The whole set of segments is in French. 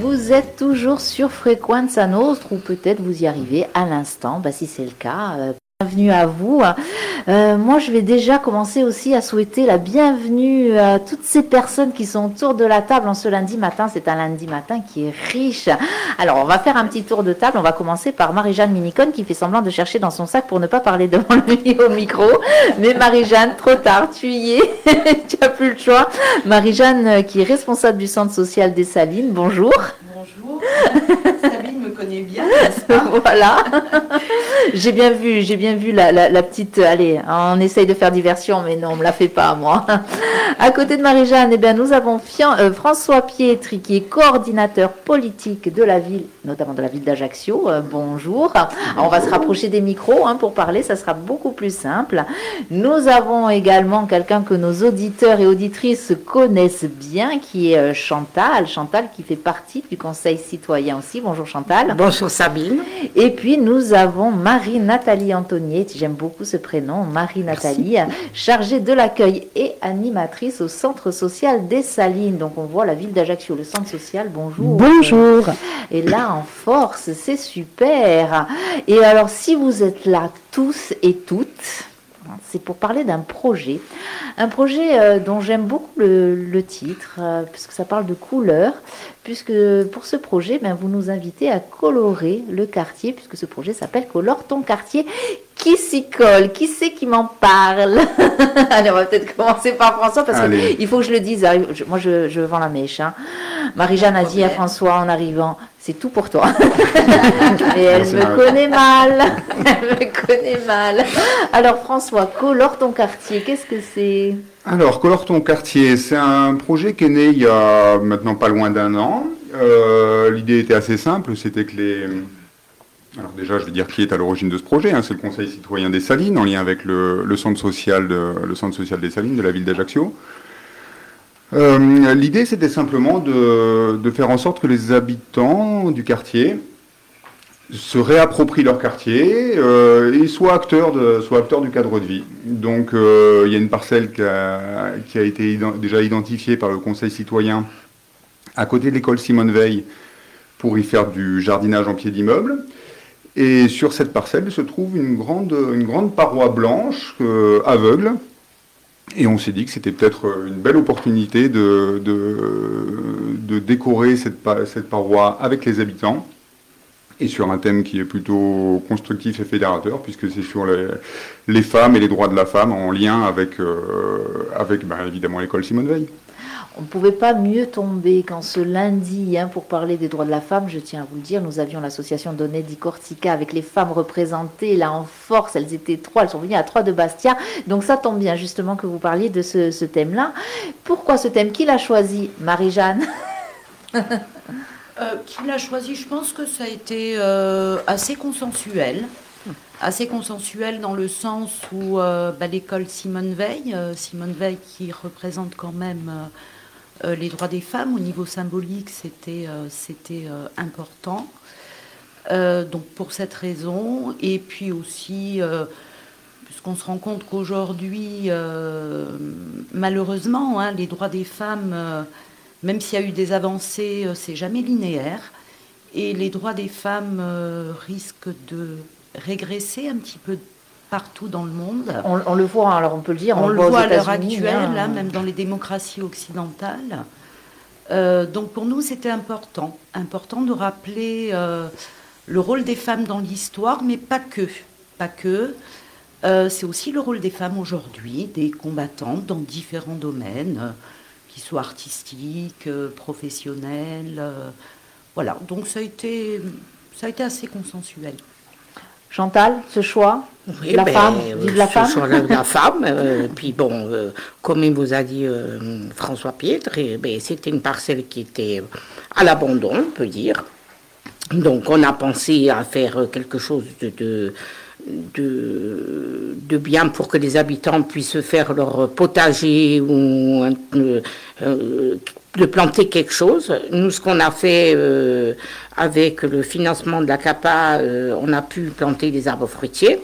Vous êtes toujours sur Frequenza Nostra ou peut-être vous y arrivez à l'instant. Bah, si c'est le cas, euh, bienvenue à vous. Euh, moi, je vais déjà commencer aussi à souhaiter la bienvenue à toutes ces personnes qui sont autour de la table en ce lundi matin. C'est un lundi matin qui est riche. Alors, on va faire un petit tour de table. On va commencer par Marie-Jeanne Minicone qui fait semblant de chercher dans son sac pour ne pas parler devant lui au micro. Mais Marie-Jeanne, trop tard, tu y es. tu n'as plus le choix. Marie-Jeanne euh, qui est responsable du centre social des Salines. Bonjour. Bonjour. Bien, n'est-ce pas? Voilà. j'ai bien vu, j'ai bien vu la, la- la petite. Allez, on essaye de faire diversion, mais non, on me la fait pas, moi. À côté de Marie-Jeanne, eh bien, nous avons Fian- euh, François Pietri, qui est coordinateur politique de la ville, notamment de la ville d'Ajaccio. Euh, bonjour. Alors, on va se rapprocher des micros hein, pour parler, ça sera beaucoup plus simple. Nous avons également quelqu'un que nos auditeurs et auditrices connaissent bien, qui est euh, Chantal. Chantal qui fait partie du Conseil citoyen aussi. Bonjour Chantal. Bonjour Sabine. Et puis nous avons Marie-Nathalie Antonier, j'aime beaucoup ce prénom, Marie-Nathalie, chargée de l'accueil et animatrice au centre social des Salines. Donc on voit la ville d'Ajaccio, le centre social, bonjour. Bonjour. Et là force, c'est super. Et alors si vous êtes là tous et toutes, c'est pour parler d'un projet, un projet euh, dont j'aime beaucoup le, le titre, euh, puisque ça parle de couleurs, puisque pour ce projet, ben, vous nous invitez à colorer le quartier, puisque ce projet s'appelle Colore ton quartier. Qui s'y colle? Qui c'est qui m'en parle? Allez, on va peut-être commencer par François, parce qu'il faut que je le dise. je- moi, je, je vends la mèche. hein. Marie-Jeanne a dit à François en arrivant, c'est tout pour toi. Et elle Merci, me Marie. connaît mal. Elle me connaît mal. Alors François, colore ton quartier, qu'est-ce que c'est? Alors, Colore ton quartier, c'est un projet qui est né il y a maintenant pas loin d'un an. Euh, L'idée était assez simple, c'était que les... Alors déjà, je vais dire qui est à l'origine de ce projet. hein, c'est le Conseil citoyen des Salines, en lien avec le, centre, social le centre social des Salines de la ville d'Ajaccio. Euh, L'idée, c'était simplement de, faire en sorte que les habitants du quartier se réapproprient leur quartier euh, et soient acteurs, soient acteurs du cadre de vie. Donc euh, il y a une parcelle qui a, été déjà identifiée par le Conseil citoyen à côté de l'école Simone Veil pour y faire du jardinage en pied d'immeuble. Et sur cette parcelle se trouve une grande, une grande paroi blanche euh, aveugle. Et on s'est dit que c'était peut-être une belle opportunité de, de, décorer cette, cette paroi avec les habitants et sur un thème qui est plutôt constructif et fédérateur, puisque c'est sur les, les femmes et les droits de la femme en lien avec, euh, avec ben, évidemment l'école Simone Veil. On ne pouvait pas mieux tomber qu'en ce lundi, hein, pour parler des droits de la femme, je tiens à vous le dire, nous avions l'association Donnée di Corsica avec les femmes représentées là en force, elles étaient trois, elles sont venues à trois de Bastia, donc ça tombe bien justement que vous parliez de ce, thème-là. Pourquoi ce thème? Qui l'a choisi? Marie-Jeanne? Euh, Qui l'a choisi? Je pense que ça a été euh, assez consensuel. Assez consensuel dans le sens où euh, bah, l'école Simone Veil, Simone Veil qui représente quand même les droits des femmes au niveau symbolique, c'était euh, euh, important. Euh, donc pour cette raison, et puis aussi, euh, puisqu'on se rend compte qu'aujourd'hui, euh, malheureusement, hein, les droits des femmes, euh, même s'il y a eu des avancées, euh, c'est jamais linéaire. Et les droits des femmes euh, risquent de régresser un petit peu partout dans le monde. on, on le voit, alors on peut le dire, On, on, le voit à l'heure actuelle, hein. là, même dans les démocraties occidentales. Euh, donc pour nous, c'était important, important de rappeler euh, le rôle des femmes dans l'histoire, mais pas que, pas que. Euh, c'est aussi le rôle des femmes aujourd'hui, des combattantes dans différents domaines, qu'ils soient artistiques, professionnels. voilà, donc ça a été, ça a été assez consensuel. Chantal, ce choix? Oui, La ben, femme, euh, vive la ce femme. la, la femme. euh, puis bon, euh, comme il vous a dit euh, François Pietre, eh ben, c'était une parcelle qui était à l'abandon, on peut dire. Donc on a pensé à faire quelque chose de, de, de, de bien pour que les habitants puissent faire leur potager ou euh, euh, de planter quelque chose. Nous, ce qu'on a fait euh, avec le financement de la CAPA, euh, on a pu planter des arbres fruitiers.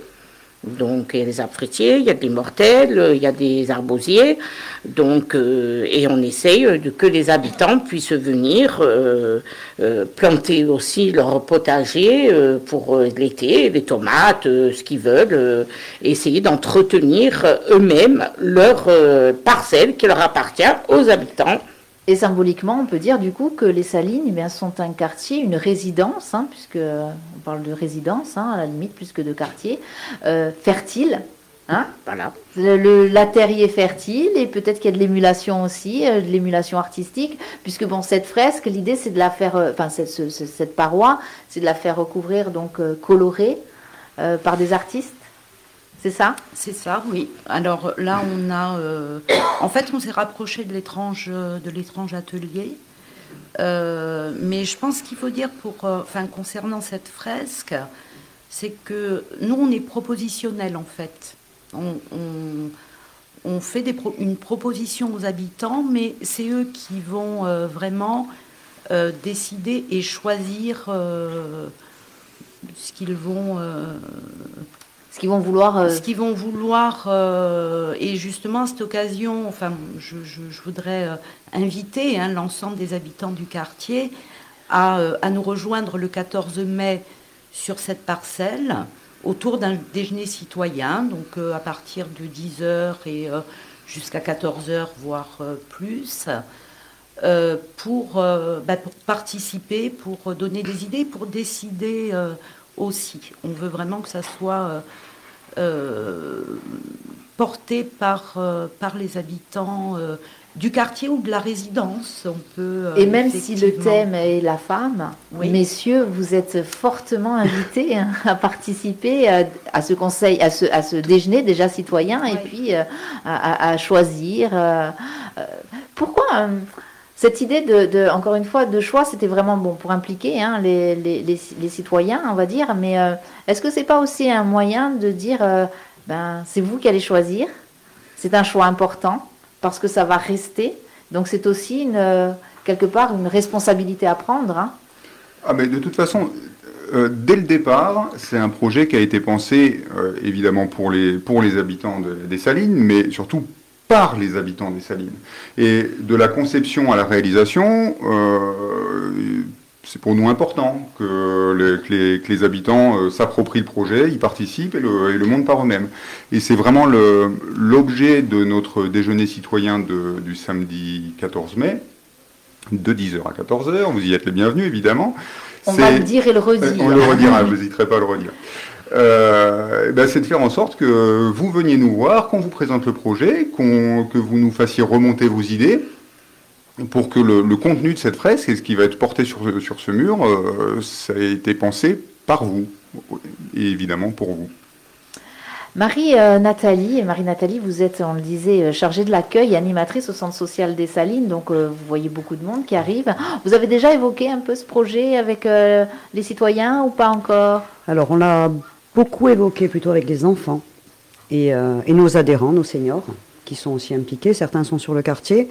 Donc il y a des arbres il y a des mortels, il y a des arbosiers. Donc, euh, et on essaye que les habitants puissent venir euh, euh, planter aussi leur potager pour l'été, les tomates, ce qu'ils veulent, essayer d'entretenir eux-mêmes leur parcelle qui leur appartient aux habitants. Et symboliquement, on peut dire du coup que les Salines eh bien, sont un quartier, une résidence, hein, puisque on parle de résidence, hein, à la limite plus que de quartier, fertile, Hein voilà. Le, la terre y est fertile et peut-être qu'il y a de l'émulation aussi, euh, de l'émulation artistique, puisque bon, cette fresque, l'idée c'est de la faire, euh, enfin cette, cette, paroi, c'est de la faire recouvrir, donc euh, colorée par des artistes. C'est ça? C'est ça, oui. Alors là, on a, en fait, on s'est rapproché de l'étrange, de l'étrange atelier. mais je pense qu'il faut dire pour, enfin, concernant cette fresque, c'est que nous, on est propositionnel en fait on, fait une proposition aux habitants, mais c'est eux qui vont euh, vraiment euh, décider et choisir euh, ce qu'ils vont ce qu'ils vont vouloir. Qu'ils vont vouloir. et justement, à cette occasion, enfin, je, voudrais inviter hein, l'ensemble des habitants du quartier à, nous rejoindre le 14 mai sur cette parcelle autour d'un déjeuner citoyen, donc euh, à partir de 10h et euh, jusqu'à 14h, voire euh, plus, bah, pour, participer, pour donner des idées, pour décider aussi. On veut vraiment que ça soit porté par, par les habitants du quartier ou de la résidence. On peut, euh, Et même si le thème est la femme, messieurs, vous êtes fortement invités hein, à participer à, ce conseil, à ce, à ce, déjeuner déjà citoyen et puis euh, à, choisir. Euh, pourquoi cette idée de, encore une fois, de choix, c'était vraiment bon pour impliquer hein, les, les, les, citoyens, on va dire, mais est-ce que c'est pas aussi un moyen de dire, ben, c'est vous qui allez choisir, c'est un choix important parce que ça va rester. Donc c'est aussi une, euh, quelque part une responsabilité à prendre. Hein. Ah mais de toute façon, euh, dès le départ, c'est un projet qui a été pensé euh, évidemment pour les, pour les habitants des Salines, mais surtout par les habitants des Salines. Et de la conception à la réalisation, c'est pour nous important que les, que les, habitants euh, s'approprient le projet, y participent et le, et le montent par eux-mêmes. Et c'est vraiment l'objet de notre déjeuner citoyen de, du samedi 14 mai, de 10h à 14h. Vous y êtes les bienvenus, évidemment. On va le dire et le redire. On le redira, je n'hésiterai pas à le redire. Euh, ben c'est de faire en sorte que vous veniez nous voir, qu'on vous présente le projet, que vous nous fassiez remonter vos idées, pour que le, contenu de cette fresque et ce qui va être porté sur, sur ce mur, euh, ça a été pensé par vous, et évidemment pour vous. Marie-Nathalie, euh, Marie-Nathalie, vous êtes, on le disait, euh, chargée de l'accueil, animatrice au Centre social des Salines, donc vous voyez beaucoup de monde qui arrive. Vous avez déjà évoqué un peu ce projet avec les citoyens ou pas encore? Alors, on l'a beaucoup évoqué plutôt avec les enfants et, et nos adhérents, nos seniors, qui sont aussi impliqués. Certains sont sur le quartier.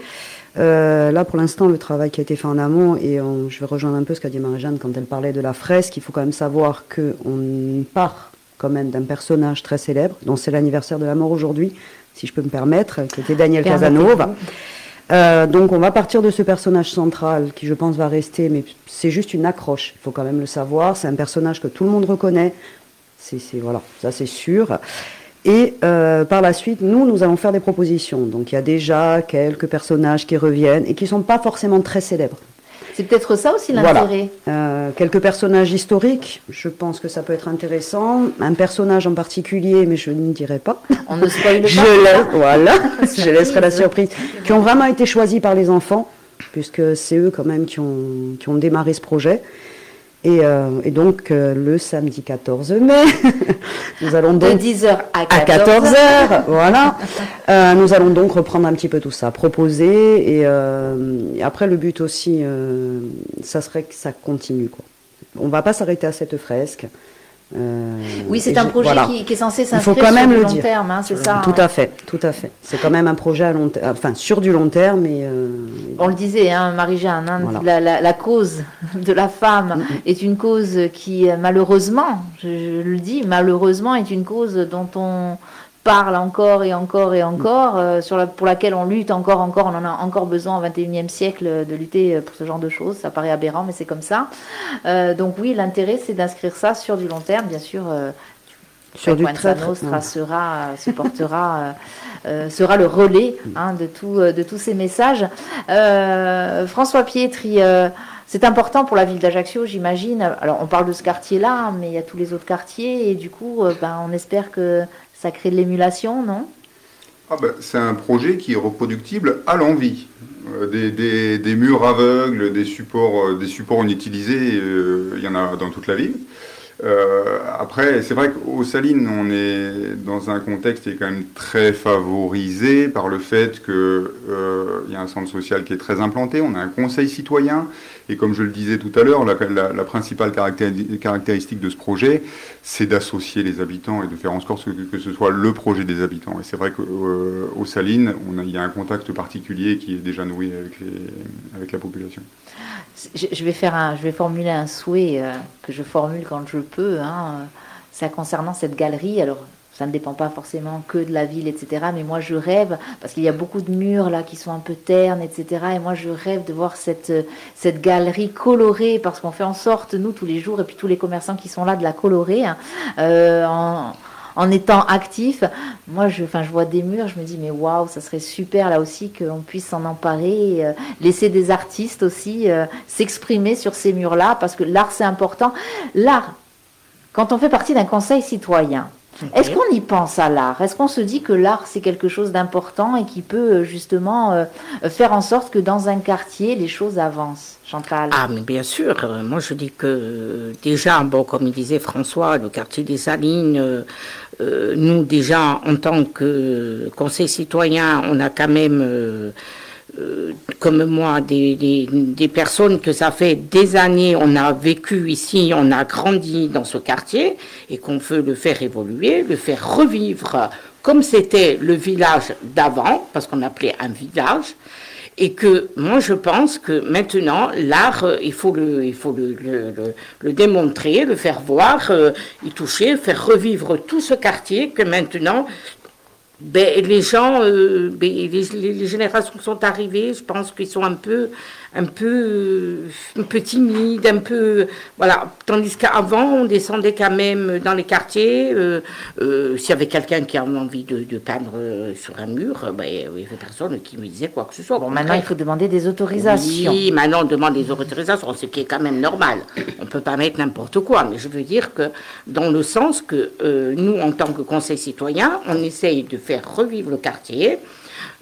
Euh, là, pour l'instant, le travail qui a été fait en amont, et je vais rejoindre un peu ce qu'a dit Marie-Jeanne quand elle parlait de la fresque, il faut quand même savoir qu'on part quand même d'un personnage très célèbre, dont c'est l'anniversaire de la mort aujourd'hui, si je peux me permettre, qui était Daniel Casanova. Euh, donc on va partir de ce personnage central qui je pense va rester, mais c'est juste une accroche, il faut quand même le savoir, c'est un personnage que tout le monde reconnaît, c'est voilà, ça c'est sûr. Et euh, par la suite, nous, nous allons faire des propositions. Donc il y a déjà quelques personnages qui reviennent et qui ne sont pas forcément très célèbres. C'est peut-être ça aussi l'intérêt. Euh, quelques personnages historiques, je pense que ça peut être intéressant. Un personnage en particulier, mais je ne dirai pas. On ne spoil pas. Je laisse, voilà, je laisserai la surprise. Qui ont vraiment été choisis par les enfants, puisque c'est eux quand même qui ont, qui ont démarré ce projet. Euh, et, donc, euh, le samedi 14 mai, nous allons donc... De 10h à 14h. voilà. Euh, nous allons donc reprendre un petit peu tout ça, proposer. Et, après, le but aussi, ça serait que ça continue. Quoi. On ne va pas s'arrêter à cette fresque. Euh, oui, c'est un je- projet voilà. qui, qui est censé s'inscrire sur même du le long dire. terme, hein, c'est ça. Tout hein. à fait, tout à fait. C'est quand même un projet à long terme, enfin sur du long terme, mais euh, On le disait, hein, Marie-Jeanne, hein, Voilà. la, la- la cause de la femme est une cause qui, malheureusement, je, je le dis, malheureusement, est une cause dont on parle encore et encore et encore, euh, sur la, pour laquelle on lutte encore, encore, on en a encore besoin au XXIe siècle euh, de lutter euh, pour ce genre de choses. Ça paraît aberrant, mais c'est comme ça. Euh, donc oui, l'intérêt, c'est d'inscrire ça sur du long terme, bien sûr. euh, sur du très, Nostra sera, supportera, sera le relais hein, de, tout, de tous ces messages. François Pietri, c'est important pour la ville d'Ajaccio, j'imagine. Alors, on parle de ce quartier-là, mais il y a tous les autres quartiers, et du coup, ben, on espère que ça crée de l'émulation, non? Ah ben, c'est un projet qui est reproductible à l'envie. Euh, des, murs aveugles, des supports, euh, des supports inutilisés, euh, il y en a dans toute la ville. Après, c'est vrai qu'aux Salines, on est dans un contexte qui est quand même très favorisé par le fait qu'il y a un centre social qui est très implanté, on a un conseil citoyen, et comme je le disais tout à l'heure, la, principale caractéri- caractéristique de ce projet, c'est d'associer les habitants et de faire en sorte que, ce soit le projet des habitants. Et c'est vrai qu'aux Salines, on a- il y a un contact particulier qui est déjà noué avec, la population. je, vais formuler un souhait euh, que je formule quand je peux. Hein, ça concernant cette galerie. Alors, ça ne dépend pas forcément que de la ville, etc. Mais moi, je rêve parce qu'il y a beaucoup de murs là qui sont un peu ternes, etc. Et moi, je rêve de voir cette euh, cette galerie colorée parce qu'on fait en sorte nous tous les jours et puis tous les commerçants qui sont là de la colorer hein, euh, en en étant actif, moi, je, je vois des murs, je me dis, mais waouh, ça serait super là aussi qu'on puisse s'en emparer, euh, laisser des artistes aussi s'exprimer sur ces murs-là, parce que l'art, c'est important. L'art, quand on fait partie d'un conseil citoyen, est-ce qu'on y pense à l'art? Est-ce qu'on se dit que l'art, c'est quelque chose d'important et qui peut euh, justement euh, faire en sorte que dans un quartier, les choses avancent? Chantal? Ah, mais bien sûr. euh, Moi, je dis que déjà, bon, comme il disait François, le quartier des Salines, euh, euh, nous, déjà, en tant que conseil citoyen, on a quand même, euh, comme moi, des, personnes que ça fait des années, on a vécu ici, on a grandi dans ce quartier, et qu'on veut le faire évoluer, le faire revivre comme c'était le village d'avant, parce qu'on appelait un village. Et que moi je pense que maintenant l'art euh, il faut le il faut le- le démontrer, le faire voir, euh, y toucher, faire revivre tout ce quartier que maintenant ben, les gens, euh, ben, les, les- les générations qui sont arrivées, je pense qu'ils sont un peu, un peu, euh, un peu timides, un peu, voilà. Tandis qu'avant, on descendait quand même dans les quartiers. euh, euh, S'il y avait quelqu'un qui avait envie de, de peindre sur un mur, ben, il n'y avait personne qui me disait quoi que ce soit. Bon, maintenant, il faut demander des autorisations. Oui, maintenant on demande des autorisations, ce qui est quand même normal. On ne peut pas mettre n'importe quoi, mais je veux dire que dans le sens que euh, nous, en tant que conseil citoyen, on essaye de faire revivre le quartier,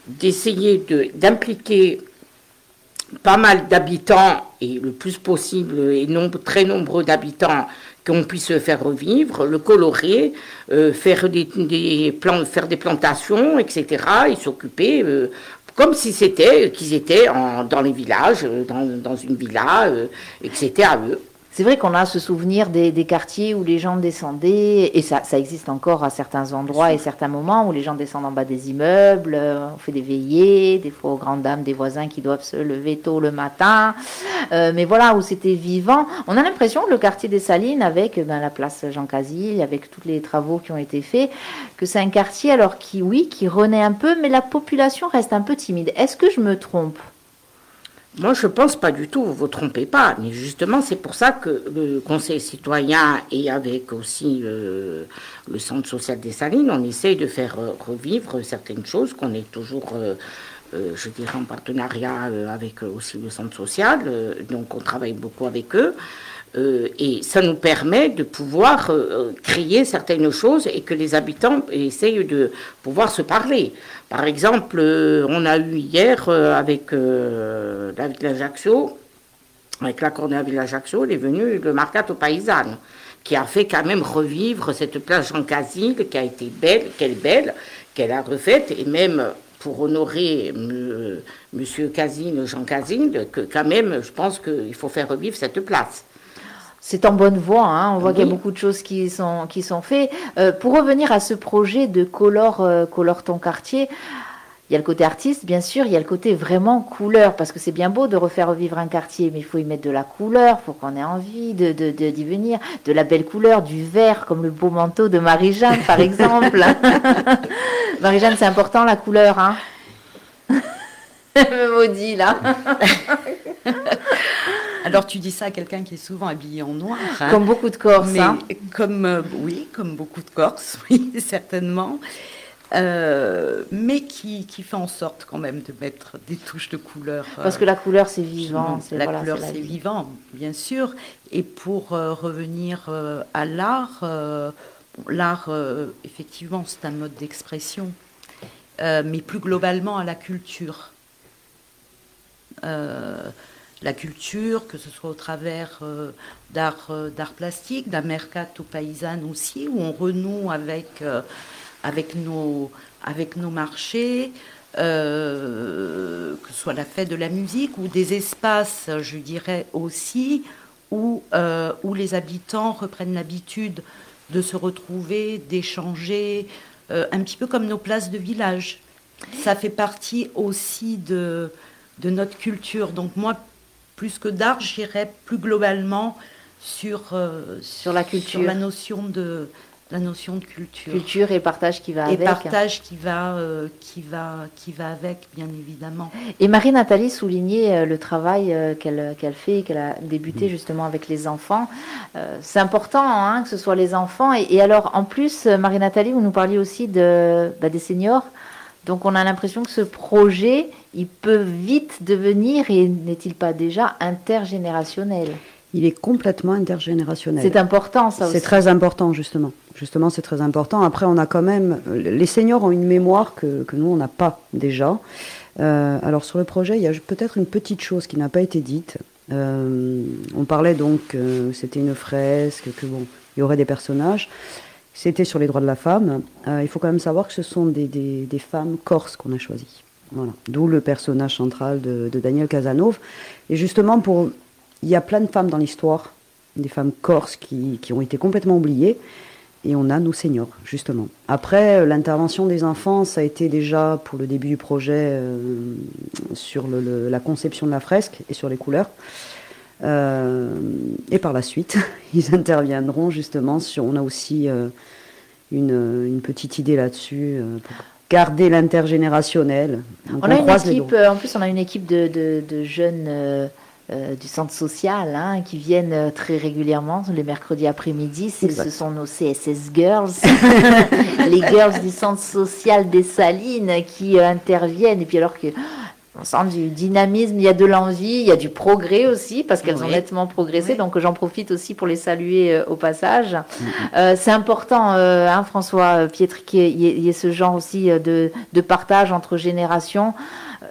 d'essayer de- d'impliquer pas mal d'habitants et le plus possible et très nombreux d'habitants qu'on puisse faire revivre, le colorer, euh, faire des, plans, faire des plantations, etc. et s'occuper euh, comme si c'était qu'ils étaient en- dans les villages, euh, dans, dans une villa, euh, et que c'était à eux. C'est vrai qu'on a ce souvenir des, des quartiers où les gens descendaient, et ça, ça existe encore à certains endroits et certains moments où les gens descendent en bas des immeubles, euh, on fait des veillées, des fois aux grandes dames des voisins qui doivent se lever tôt le matin. Euh, mais voilà, où c'était vivant. On a l'impression que le quartier des Salines, avec ben, la place Jean Casil, avec tous les travaux qui ont été faits, que c'est un quartier alors qui, oui, qui renaît un peu, mais la population reste un peu timide. Est-ce que je me trompe? Moi, je pense pas du tout, vous vous trompez pas. Mais justement, c'est pour ça que le Conseil citoyen et avec aussi euh, le Centre social des Salines, on essaye de faire euh, revivre certaines choses qu'on est toujours, euh, je dirais, en partenariat avec aussi le Centre social. donc, on travaille beaucoup avec eux. Euh, et ça nous permet de pouvoir euh, créer certaines choses et que les habitants essayent de pouvoir se parler. Par exemple, euh, on a eu hier avec la ville d'Ajaccio, avec la Cornée Ville d'Ajaccio, il est venu le Mercato Paysanne, qui a fait quand même revivre cette place Jean Casil, qui a été belle, qu'elle belle, qu'elle a refaite, et même pour honorer. Monsieur Casine, Jean Casine, que quand même, je pense qu'il faut faire revivre cette place. C'est en bonne voie. Hein. On voit qu'il y a beaucoup de choses qui sont, qui sont faites. Euh, pour revenir à ce projet de Color, euh, Color ton quartier, il y a le côté artiste, bien sûr, il y a le côté vraiment couleur, parce que c'est bien beau de refaire revivre un quartier, mais il faut y mettre de la couleur, il faut qu'on ait envie de, de, de- d'y venir, de la belle couleur, du vert, comme le beau manteau de Marie-Jeanne, par exemple. Marie-Jeanne, c'est important la couleur, hein Elle me maudit, là. Alors tu dis ça à quelqu'un qui est souvent habillé en noir. hein. Comme beaucoup de Corses, Mais hein. comme euh, oui, comme beaucoup de Corses, oui, certainement. Euh, mais qui, qui fait en sorte quand même de mettre des touches de couleur. euh, Parce que la couleur, c'est vivant. c'est- la voilà, couleur, c'est vivant, bien sûr. Et pour revenir à l'art, l'art, effectivement, c'est un mode d'expression, mais plus globalement à la culture. Euh, la culture, que ce soit au travers euh, d'art, euh, d'art plastique, d'un mercato paysanne aussi, où on renoue avec, euh, avec, nos, avec nos marchés, euh, que ce soit la fête de la musique ou des espaces, je dirais aussi, où, où les habitants reprennent l'habitude de se retrouver, d'échanger, un petit peu comme nos places de village. Ça fait partie aussi de, de notre culture. Donc moi, plus que d'art, j'irais plus globalement sur, euh, Sur la culture. sur la notion de, la notion de culture. Culture et partage qui va Et avec. partage qui va, euh, qui, va, qui va avec, bien évidemment. Et Marie-Nathalie soulignait euh, le travail qu'elle qu'elle fait, qu'elle a débuté justement avec les enfants. Euh, c'est important hein, que ce soit les enfants. Et, et alors, en plus, euh, Marie-Nathalie, vous nous parliez aussi de, bah, des seniors. Donc, on a l'impression que ce projet, il peut vite devenir, et n'est-il pas déjà intergénérationnel? Il est complètement intergénérationnel. C'est important, ça aussi. C'est très important, justement. Justement, c'est très important. Après, on a quand même. Les seniors ont une mémoire que, que nous, on n'a pas déjà. Euh, alors, sur le projet, il y a peut-être une petite chose qui n'a pas été dite. Euh, on parlait donc, euh, c'était une fresque, que bon, il y aurait des personnages. C'était sur les droits de la femme. Euh, il faut quand même savoir que ce sont des, des- femmes corses qu'on a choisies. Voilà. D'où le personnage central de, Daniel Casanova. Et justement, pour, il y a plein de femmes dans l'histoire, des femmes corses qui, qui ont été complètement oubliées. Et on a nos seniors, justement. Après, euh, l'intervention des enfants, ça a été déjà pour le début du projet euh, sur la conception de la fresque et sur les couleurs. Euh, et par la suite, ils interviendront justement sur. On a aussi euh, une, une petite idée là-dessus euh, garder l'intergénérationnel. On a une équipe, en plus, on a une équipe de, de- de jeunes euh, euh, du centre social hein, qui viennent très régulièrement les mercredis après-midi. Ce sont nos CSS Girls, les girls du centre social des Salines qui euh, interviennent. Et puis alors que on sent du dynamisme, il y a de l'envie, il y a du progrès aussi, parce qu'elles ont nettement progressé. Oui. Donc j'en profite aussi pour les saluer euh, au passage. Euh, c'est important, euh, hein, François Pietri, qu'il y, ait- y ce genre aussi euh, de, de partage entre générations.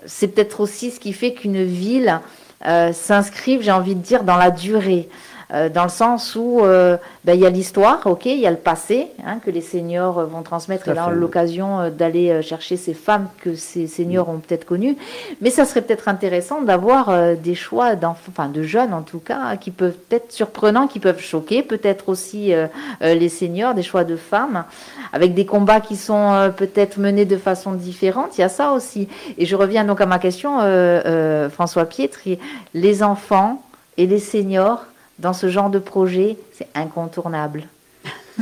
C'est peut-être aussi ce qui fait qu'une ville euh, s'inscrive, j'ai envie de dire, dans la durée. Euh, dans le sens où euh, ben, il y a l'histoire, ok, il y a le passé hein, que les seniors euh, vont transmettre, et là on a fait. l'occasion d'aller chercher ces femmes que ces seniors ont peut-être connues, mais ça serait peut-être intéressant d'avoir des choix enfin de jeunes en tout cas, qui peuvent être surprenants, qui peuvent choquer, peut-être aussi les seniors, des choix de femmes, avec des combats qui sont peut-être menés de façon différente. Il y a ça aussi. Et je reviens donc à ma question, François Pietri, les enfants et les seniors dans ce genre de projet, c'est incontournable.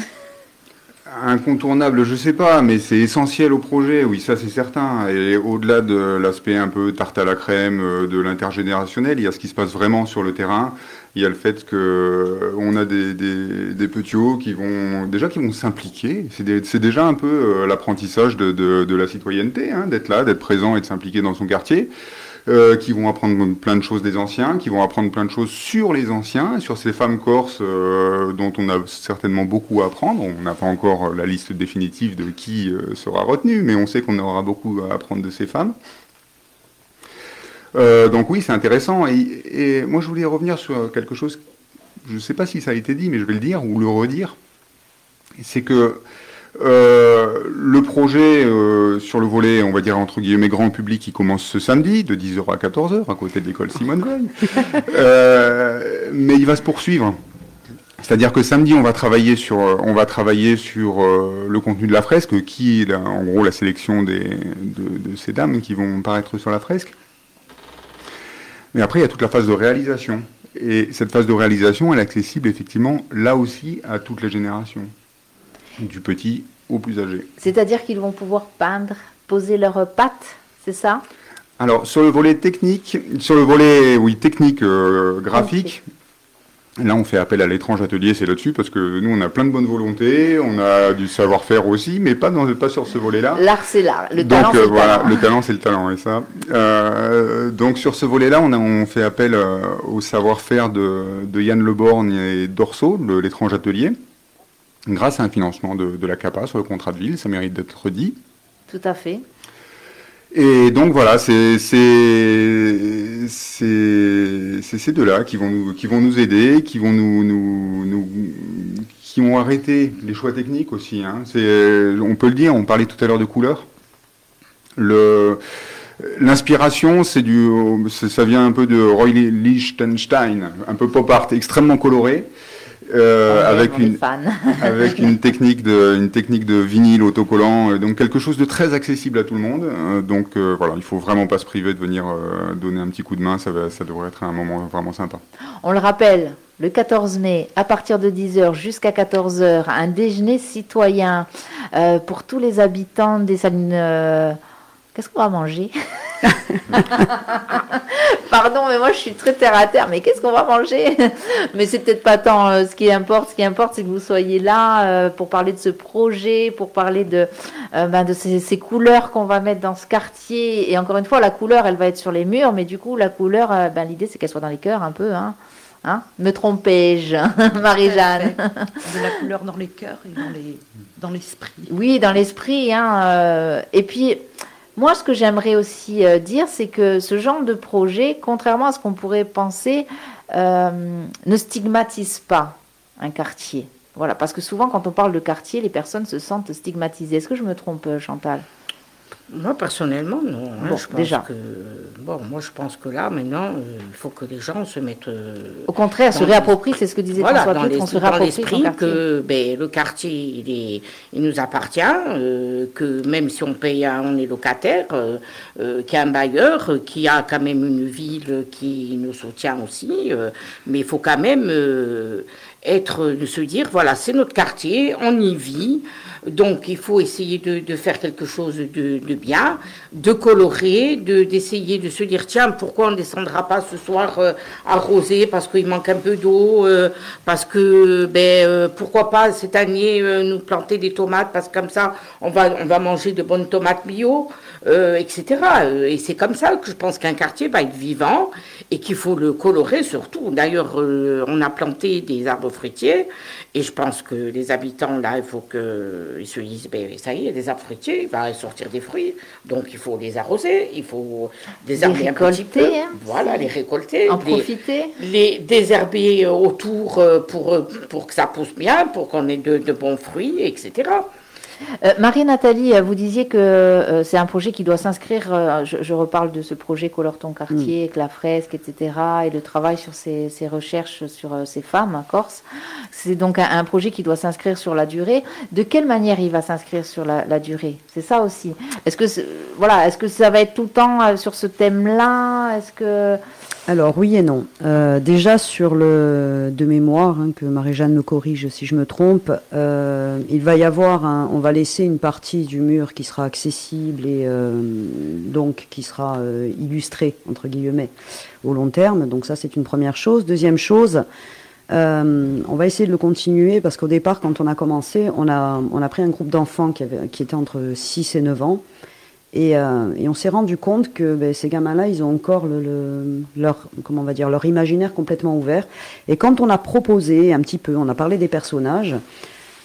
Incontournable, je sais pas, mais c'est essentiel au projet, oui, ça c'est certain. Et au-delà de l'aspect un peu tarte à la crème euh, de l'intergénérationnel, il y a ce qui se passe vraiment sur le terrain. Il y a le fait que euh, on a des, petits hauts qui vont déjà s'impliquer. C'est déjà un peu euh, l'apprentissage de la citoyenneté, hein, d'être là, d'être présent et de s'impliquer dans son quartier. Euh, qui vont apprendre plein de choses des anciens, qui vont apprendre plein de choses sur les anciens, sur ces femmes corses euh, dont on a certainement beaucoup à apprendre. On n'a pas encore la liste définitive de qui euh, sera retenu, mais on sait qu'on aura beaucoup à apprendre de ces femmes. Donc oui, c'est intéressant. Et, et moi, je voulais revenir sur quelque chose, je ne sais pas si ça a été dit, mais je vais le dire ou le redire. C'est que euh, le projet euh, sur le volet, on va dire entre guillemets grand public, qui commence ce samedi de 10h à 14h à côté de l'école Simone Veil. Euh, mais il va se poursuivre. C'est-à-dire que samedi, on va travailler sur, on va travailler sur le contenu de la fresque, qui est en gros la sélection des, de, de, ces dames qui vont paraître sur la fresque. Mais après, il y a toute la phase de réalisation. Et cette phase de réalisation, elle est accessible effectivement là aussi à toutes les générations, du petit au plus âgé. C'est-à-dire qu'ils vont pouvoir peindre, poser leurs pattes, c'est ça? Alors sur le volet technique, sur le volet oui technique euh, graphique, Là, on fait appel à l'étrange atelier, c'est là-dessus, parce que nous, on a plein de bonnes volontés, on a du savoir-faire aussi, mais pas, dans, pas sur ce volet-là. L'art, c'est l'art. Le talent, c'est voilà, le talent, c'est le talent, et ça. Euh, donc, sur ce volet-là, on, on fait appel euh, au savoir-faire de, de, Yann Leborgne et d'Orso, l'étrange atelier, grâce à un financement de, de la CAPA sur le contrat de ville, ça mérite d'être dit. Tout à fait. Et donc voilà, c'est ces deux-là qui vont nous qui vont nous aider, qui vont nous, nous, nous qui ont arrêté les choix techniques aussi. Hein. On peut le dire, on parlait tout à l'heure de couleurs. L'inspiration, c'est du, ça vient un peu de Roy Lichtenstein, un peu pop art, extrêmement coloré. Euh, avec, une, avec une technique de une technique de vinyle autocollant, euh, donc quelque chose de très accessible à tout le monde. Euh, donc voilà, il faut vraiment pas se priver de venir donner un petit coup de main, ça, va, ça devrait être un moment vraiment sympa. On le rappelle, le 14 mai, à partir de 10h jusqu'à 14h, un déjeuner citoyen pour tous les habitants des salines. Qu'est-ce qu'on va manger? Pardon, mais moi je suis très terre à terre. Mais qu'est-ce qu'on va manger? Mais c'est peut-être pas tant euh, ce qui importe. Ce qui importe, c'est que vous soyez là euh, pour parler de ce projet, pour parler de, euh, ben, de ces, couleurs qu'on va mettre dans ce quartier. Et encore une fois, la couleur, elle va être sur les murs, mais du coup, la couleur, ben, l'idée c'est qu'elle soit dans les cœurs un peu. Hein. Hein? Me trompais-je, Marie-Jeanne? De la couleur dans les cœurs et dans l'esprit. oui, dans l'esprit. Hein, et puis, moi, ce que j'aimerais aussi euh, dire, c'est que ce genre de projet, contrairement à ce qu'on pourrait penser, euh, ne stigmatise pas un quartier. Voilà, parce que souvent, quand on parle de quartier, les personnes se sentent stigmatisées. Est-ce que je me trompe, Chantal? Moi, personnellement, non. Hein, je pense déjà. Que, bon, moi, je pense que là, maintenant, euh, il faut que les gens se mettent. Euh, Au contraire, se réapproprient, c'est ce que disait voilà, François dans l'esprit que ben, le quartier, il, est, il nous appartient, euh, que même si on paye, on est locataire, qu'il y a un bailleur, qui a quand même une ville qui nous soutient aussi, mais il faut quand même être, de se dire, voilà, c'est notre quartier, on y vit. Donc il faut essayer de, faire quelque chose de, bien, de colorer, d'essayer de, se dire tiens pourquoi on ne descendra pas ce soir euh, arroser parce qu'il manque un peu d'eau, euh, parce que ben euh, pourquoi pas cette année nous planter des tomates parce que comme ça on va on va manger de bonnes tomates bio, etc. Et c'est comme ça que je pense qu'un quartier va être vivant et qu'il faut le colorer surtout. D'ailleurs on a planté des arbres fruitiers et je pense que les habitants, là, il faut qu'ils se disent, ben, ça y est, des arbres fruitiers, il va sortir des fruits, donc il faut les arroser, il faut désherber un petit peu, hein, voilà, les récolter, en profiter, les désherber autour euh, pour, euh, pour que ça pousse bien, pour qu'on ait de, de bons fruits, etc. Euh, Marie-Nathalie, vous disiez que euh, c'est un projet qui doit s'inscrire, euh, je, reparle de ce projet Colore ton quartier, mm. avec la fresque, etc., et le travail sur ces, recherches sur ces femmes en Corse. C'est donc un, projet qui doit s'inscrire sur la durée. De quelle manière il va s'inscrire sur la, durée? C'est ça aussi. Est-ce que, voilà, est-ce que ça va être tout le temps sur ce thème-là? Est-ce que alors oui et non. Euh, déjà sur le de mémoire, hein, que Marie-Jeanne me corrige si je me trompe, euh, il va y avoir, on va laisser une partie du mur qui sera accessible et euh, donc qui sera illustrée entre guillemets au long terme. Donc ça c'est une première chose. Deuxième chose, on va essayer de le continuer parce qu'au départ quand on a commencé, on a on a pris un groupe d'enfants qui, qui était entre 6 et 9 ans. Euh, et, on s'est rendu compte que ben, ces gamins-là, ils ont encore le, leur, comment on va dire, leur imaginaire complètement ouvert. Et quand on a proposé un petit peu, on a parlé des personnages,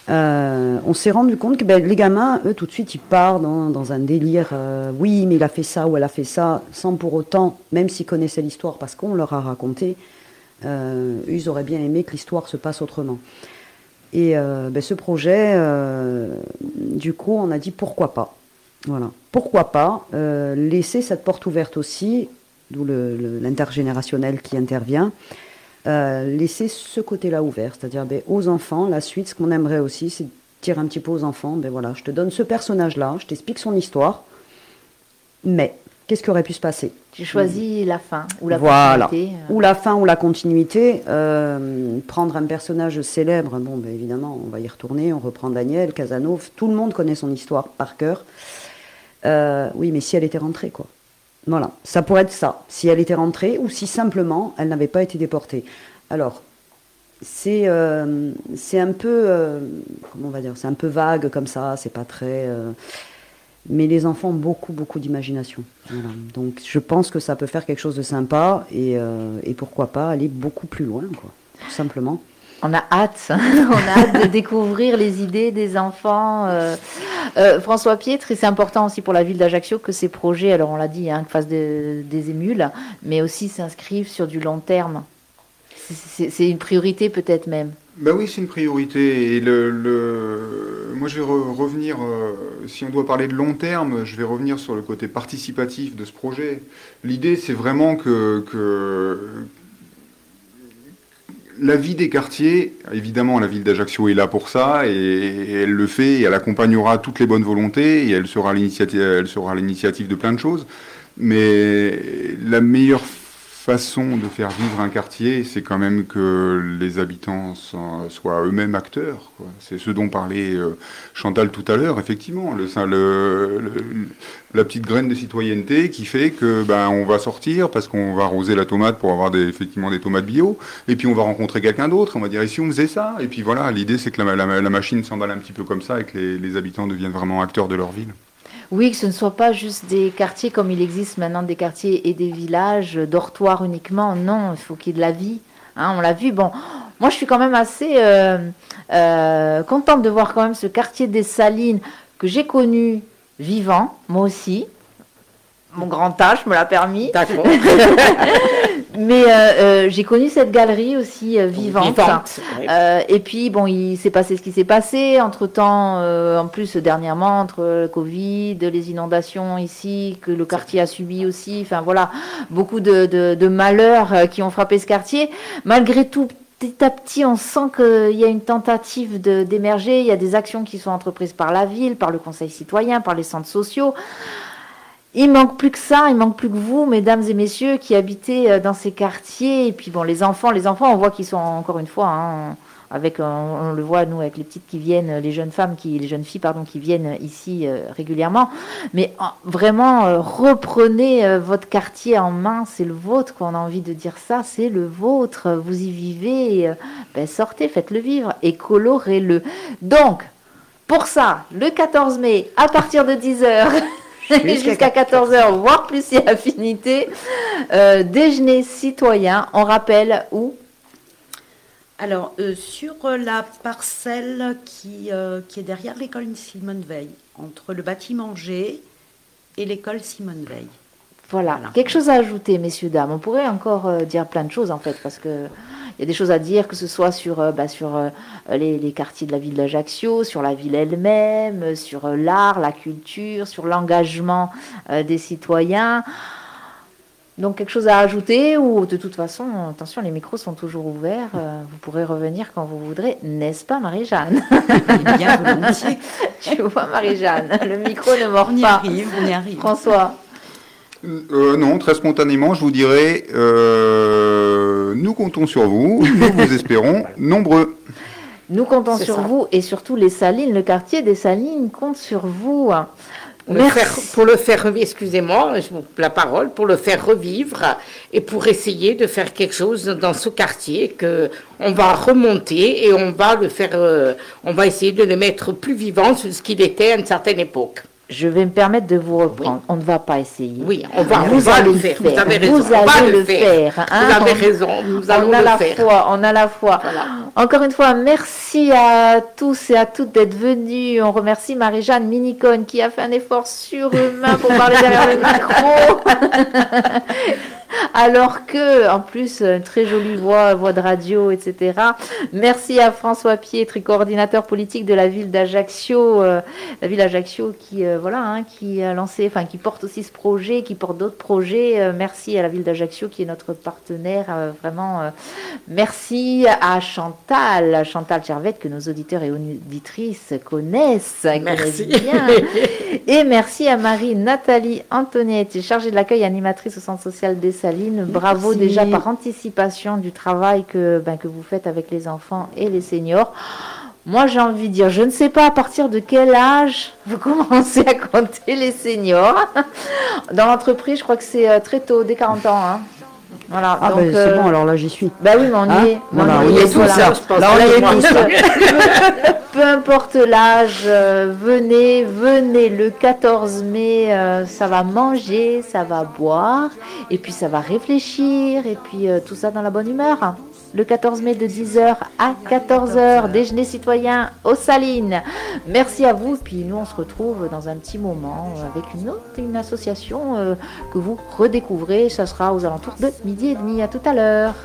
euh, on s'est rendu compte que ben, les gamins, eux, tout de suite, ils partent dans, un délire. Euh, oui, mais il a fait ça ou elle a fait ça, sans pour autant, même s'ils connaissaient l'histoire, parce qu'on leur a raconté, ils auraient bien aimé que l'histoire se passe autrement. Et ben, ce projet, du coup, on a dit pourquoi pas. Voilà. Pourquoi pas euh, laisser cette porte ouverte aussi, d'où l'intergénérationnel qui intervient, euh, laisser ce côté-là ouvert, c'est-à-dire ben, aux enfants, la suite, ce qu'on aimerait aussi, c'est dire un petit peu aux enfants, ben voilà, je te donne ce personnage-là, je t'explique son histoire, mais qu'est-ce qui aurait pu se passer? Tu choisis la fin ou la voilà. continuité. euh. Ou la fin ou la continuité. euh, prendre un personnage célèbre, bon, ben, évidemment, on va y retourner, on reprend Daniel, Casanova, tout le monde connaît son histoire par cœur. Euh, oui, mais si elle était rentrée, quoi. Voilà, ça pourrait être ça. Si elle était rentrée ou si simplement elle n'avait pas été déportée. Alors, c'est euh, un peu, euh, comment on va dire, c'est un peu vague comme ça, c'est pas très. euh, mais les enfants ont beaucoup, beaucoup d'imagination. Donc je pense que ça peut faire quelque chose de sympa et, et pourquoi pas aller beaucoup plus loin, quoi, tout simplement. On a hâte, on a hâte de découvrir les idées des enfants. euh. Euh, François Pietre, et c'est important aussi pour la ville d'Ajaccio que ces projets, alors on l'a dit, hein, fassent de- des émules, mais aussi s'inscrivent sur du long terme. C'est- une priorité peut-être même. Bah oui, c'est une priorité. Et le, le- moi, je vais re- revenir, euh, si on doit parler de long terme, je vais revenir sur le côté participatif de ce projet. L'idée, c'est vraiment que, que la vie des quartiers, évidemment, la ville d'Ajaccio est là pour ça, et, elle le fait, et elle accompagnera toutes les bonnes volontés, et elle sera l'initiative de plein de choses. Mais la meilleure façon de faire vivre un quartier, c'est quand même que les habitants soient eux-mêmes acteurs. C'est ce dont parlait euh, Chantal tout à l'heure, effectivement. La petite graine de citoyenneté qui fait que ben, on va sortir parce qu'on va arroser la tomate pour avoir des, effectivement des tomates bio, et puis on va rencontrer quelqu'un d'autre, on va dire ici on faisait ça, et puis voilà, l'idée c'est que la, machine s'emballe un petit peu comme ça et que les habitants deviennent vraiment acteurs de leur ville. Oui, que ce ne soit pas juste des quartiers comme il existe maintenant des quartiers et des villages, euh, dortoirs uniquement. Non, il faut qu'il y ait de la vie. Hein, on l'a vu. Bon, moi je suis quand même assez euh, euh, contente de voir quand même ce quartier des Salines que j'ai connu vivant, moi aussi. Mon grand âge me l'a permis. D'accord. Mais euh, euh, j'ai connu cette galerie aussi euh, vivante. Euh, et puis, bon, il s'est passé ce qui s'est passé. Entre-temps, euh, en plus, dernièrement, entre le Covid, les inondations ici, que le quartier a subi aussi, enfin voilà, beaucoup de, de, de malheurs qui ont frappé ce quartier. Malgré tout, petit à petit, on sent qu'il y a une tentative d'émerger. Il y a des actions qui sont entreprises par la ville, par le conseil citoyen, par les centres sociaux. Il manque plus que ça, il manque plus que vous, mesdames et messieurs, qui habitez euh, dans ces quartiers. Et puis bon, les enfants, les enfants, on voit qu'ils sont encore une fois, hein, avec, euh, on le voit nous avec les petites qui viennent, les jeunes femmes qui, les jeunes filles pardon, qui viennent ici euh, régulièrement. Mais euh, vraiment, euh, reprenez euh, votre quartier en main, c'est le vôtre. Quoi. On a envie de dire ça, c'est le vôtre. Vous y vivez, euh, ben, sortez, faites-le vivre et colorez-le. Donc, pour ça, le 14 mai, à partir de 10h. Jusqu'à 14h, voire plus si affinité. Euh, déjeuner citoyen, on rappelle où? Alors, euh, sur la parcelle qui, euh, qui est derrière l'école Simone Veil, entre le bâtiment G et l'école Simone Veil. Voilà. Voilà. Quelque chose à ajouter, messieurs, dames. On pourrait encore euh, dire plein de choses, en fait, parce que il y a des choses à dire, que ce soit sur, euh, bah, sur euh, les, les quartiers de la ville d'Ajaccio, sur la ville elle-même, sur euh, l'art, la culture, sur l'engagement des citoyens. Donc, quelque chose à ajouter ou de toute façon, attention, les micros sont toujours ouverts. vous pourrez revenir quand vous voudrez, n'est-ce pas, Marie-Jeanne? Bien volontiers. Tu vois, Marie-Jeanne, le micro ne mord On y pas. arrive, on y arrive. François. Euh, non, très spontanément, je vous dirais, euh, nous comptons sur vous, nous vous espérons nombreux. Nous comptons sur ça. vous et surtout les Salines, le quartier des Salines compte sur vous. Le Merci. faire- pour le faire revivre, excusez-moi, je vous coupe la parole, pour le faire revivre et pour essayer de faire quelque chose dans ce quartier que on va remonter et on va le faire, euh, on va essayer de le mettre plus vivant sur ce qu'il était à une certaine époque. Je vais me permettre de vous reprendre. On ne va pas essayer. Oui, on va, on Vous va allez le faire. Vous avez raison. Vous on allez le faire. faire, hein. Vous avez On- raison. Nous allons on a le la faire. foi, on a la foi. Voilà. Encore une fois, merci à tous et à toutes d'être venus. On remercie Marie-Jeanne Minicone qui a fait un effort surhumain pour parler derrière le micro. alors que, en plus, une très jolie voix, voix de radio, etc. Merci à François Pietre, coordinateur politique de la ville d'Ajaccio, euh, la ville d'Ajaccio qui, euh, voilà, hein, qui a lancé, enfin, qui porte aussi ce projet, qui porte d'autres projets. Euh, merci à la ville d'Ajaccio qui est notre partenaire, vraiment. merci à Chantal, Chantal Gervette, que nos auditeurs et auditrices connaissent, merci. bien. et merci à Marie Nathalie Antoinette, chargée de l'accueil, animatrice au centre social des Salines. Bravo déjà par anticipation du travail que, ben, que vous faites avec les enfants et les seniors. Moi, j'ai envie de dire, je ne sais pas à partir de quel âge vous commencez à compter les seniors. Dans l'entreprise, je crois que c'est euh, très tôt, dès 40 ans. Hein. Voilà, ah ben, c'est euh, bon, alors là j'y suis. Bah oui, mais on y hein est. Voilà, on y est tous. Là, on y est tous. Peu importe l'âge, euh, venez, venez le 14 mai, ça va manger, ça va boire, et puis ça va réfléchir, et puis tout ça dans la bonne humeur le 14 mai de 10h à 14h, déjeuner citoyen aux Salines. Merci à vous, puis nous on se retrouve dans un petit moment avec une autre, une association euh, que vous redécouvrez, ça sera aux alentours de midi et demi. À tout à l'heure.